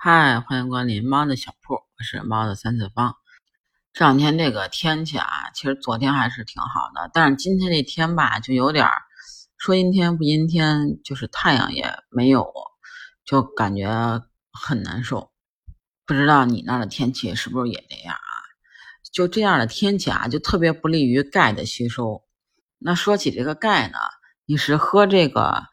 嗨，欢迎光临猫的小铺，我是猫的三次方。这两天这个天气啊，其实昨天还是挺好的，但是今天这天吧，就有点儿说阴天不阴天，就是太阳也没有，就感觉很难受。不知道你那的天气是不是也这样啊？就这样的天气啊，就特别不利于钙的吸收。那说起这个钙呢，你是喝这个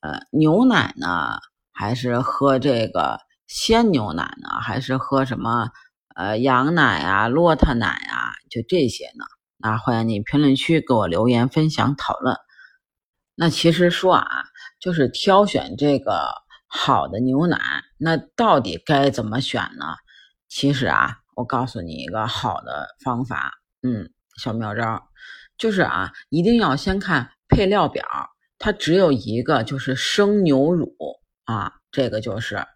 呃牛奶呢，还是喝这个？鲜牛奶呢，还是喝什么呃羊奶啊、骆驼奶啊，就这些呢？那欢迎你评论区给我留言分享讨论。那其实说啊，就是挑选这个好的牛奶，那到底该怎么选呢？其实啊，我告诉你一个好的方法，嗯，小妙招，就是啊，一定要先看配料表，它只有一个，就是生牛乳啊，这个就是。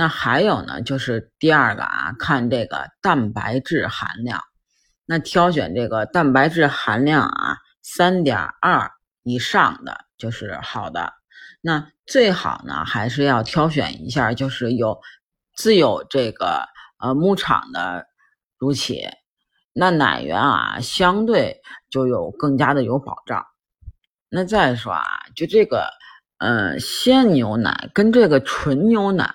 那还有呢，就是第二个啊，看这个蛋白质含量。那挑选这个蛋白质含量啊，三点二以上的就是好的。那最好呢，还是要挑选一下，就是有自有这个呃牧场的乳企，那奶源啊，相对就有更加的有保障。那再说啊，就这个呃鲜牛奶跟这个纯牛奶。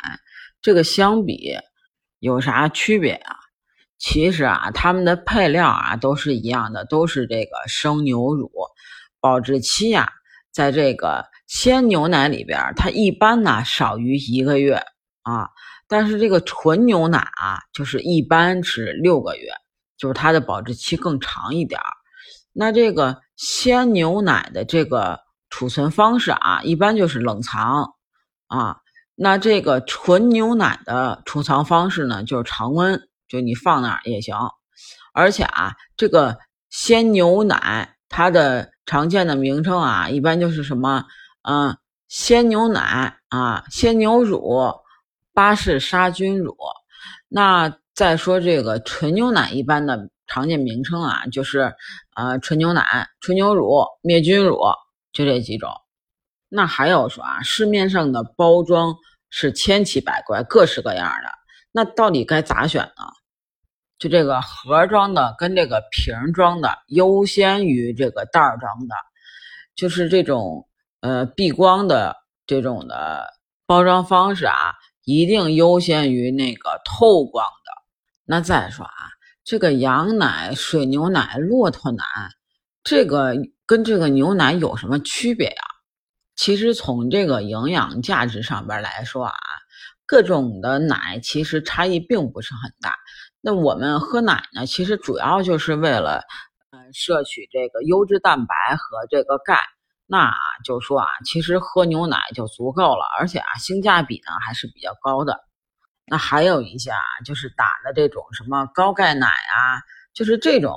这个相比有啥区别啊？其实啊，它们的配料啊都是一样的，都是这个生牛乳。保质期呀，在这个鲜牛奶里边，它一般呢少于一个月啊。但是这个纯牛奶啊，就是一般是六个月，就是它的保质期更长一点。那这个鲜牛奶的这个储存方式啊，一般就是冷藏啊。那这个纯牛奶的储藏方式呢，就是常温，就你放那儿也行。而且啊，这个鲜牛奶它的常见的名称啊，一般就是什么，嗯，鲜牛奶啊，鲜牛乳，巴氏杀菌乳。那再说这个纯牛奶，一般的常见名称啊，就是呃，纯牛奶、纯牛乳、灭菌乳，就这几种。那还有说啊，市面上的包装是千奇百怪、各式各样的，那到底该咋选呢？就这个盒装的跟这个瓶装的优先于这个袋装的，就是这种呃避光的这种的包装方式啊，一定优先于那个透光的。那再说啊，这个羊奶、水牛奶、骆驼奶，这个跟这个牛奶有什么区别呀？其实从这个营养价值上边来说啊，各种的奶其实差异并不是很大。那我们喝奶呢，其实主要就是为了，嗯，摄取这个优质蛋白和这个钙。那就说啊，其实喝牛奶就足够了，而且啊，性价比呢还是比较高的。那还有一些啊，就是打的这种什么高钙奶啊，就是这种。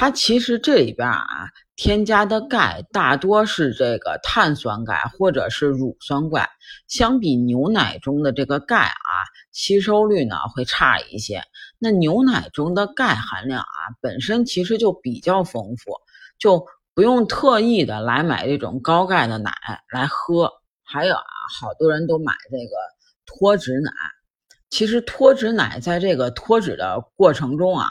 它其实这里边啊，添加的钙大多是这个碳酸钙或者是乳酸钙，相比牛奶中的这个钙啊，吸收率呢会差一些。那牛奶中的钙含量啊，本身其实就比较丰富，就不用特意的来买这种高钙的奶来喝。还有啊，好多人都买这个脱脂奶。其实脱脂奶在这个脱脂的过程中啊，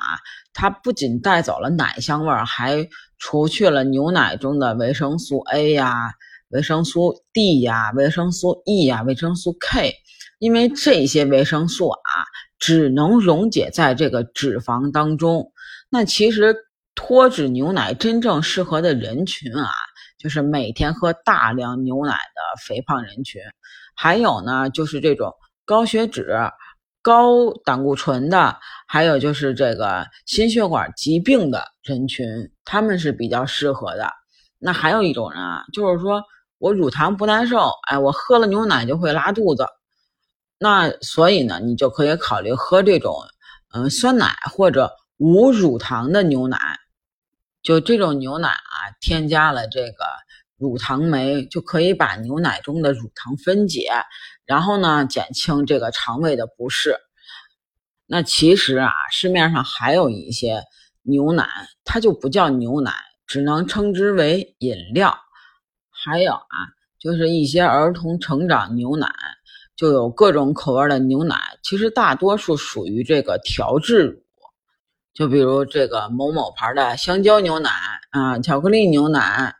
它不仅带走了奶香味儿，还除去了牛奶中的维生素 A 呀、维生素 D 呀、维生素 E 呀、维生素 K。因为这些维生素啊，只能溶解在这个脂肪当中。那其实脱脂牛奶真正适合的人群啊，就是每天喝大量牛奶的肥胖人群，还有呢，就是这种高血脂。高胆固醇的，还有就是这个心血管疾病的人群，他们是比较适合的。那还有一种人啊，就是说我乳糖不耐受，哎，我喝了牛奶就会拉肚子。那所以呢，你就可以考虑喝这种嗯酸奶或者无乳糖的牛奶。就这种牛奶啊，添加了这个乳糖酶，就可以把牛奶中的乳糖分解。然后呢，减轻这个肠胃的不适。那其实啊，市面上还有一些牛奶，它就不叫牛奶，只能称之为饮料。还有啊，就是一些儿童成长牛奶，就有各种口味的牛奶其实大多数属于这个调制乳，就比如这个某某牌的香蕉牛奶啊，巧克力牛奶，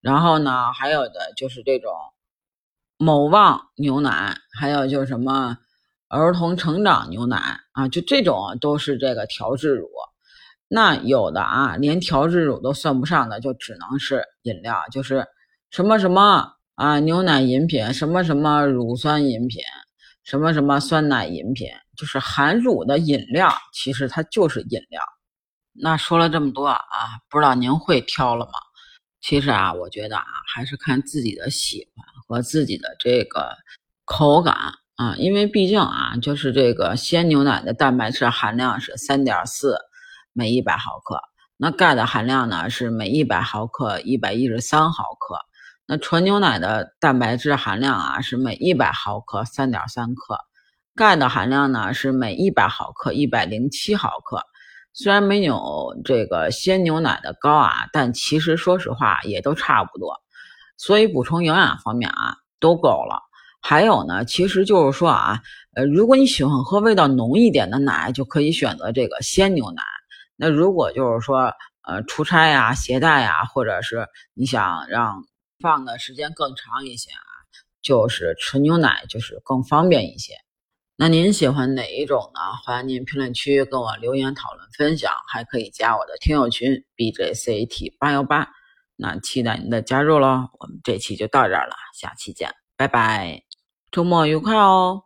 然后呢，还有的就是这种某旺牛奶，还有就是什么儿童成长牛奶啊，就这种都是这个调制乳。那有的啊，连调制乳都算不上的，就只能是饮料，就是什么什么啊，牛奶饮品，什么什么乳酸饮品，什么什么酸奶饮品，就是含乳的饮料，其实它就是饮料。那说了这么多啊，不知道您会挑了吗？其实啊，我觉得啊，还是看自己的喜欢和自己的这个口感啊，因为毕竟啊，就是这个鲜牛奶的蛋白质含量是三点四。每一百毫克，那钙的含量呢是每一百毫克一百一十三毫克。那纯牛奶的蛋白质含量啊是每一百毫克三点三克，钙的含量呢是每一百毫克一百零七毫克。虽然没有这个鲜牛奶的高啊，但其实说实话也都差不多。所以补充营养方面啊都够了。还有呢，其实就是说啊，呃，如果你喜欢喝味道浓一点的奶，就可以选择这个鲜牛奶。那如果就是说，呃，出差呀、携带呀，或者是你想让放的时间更长一些啊，就是纯牛奶就是更方便一些。那您喜欢哪一种呢？欢迎您评论区跟我留言讨论分享，还可以加我的听友群 B J C A T 八幺八。那期待您的加入喽！我们这期就到这儿了，下期见，拜拜，周末愉快哦！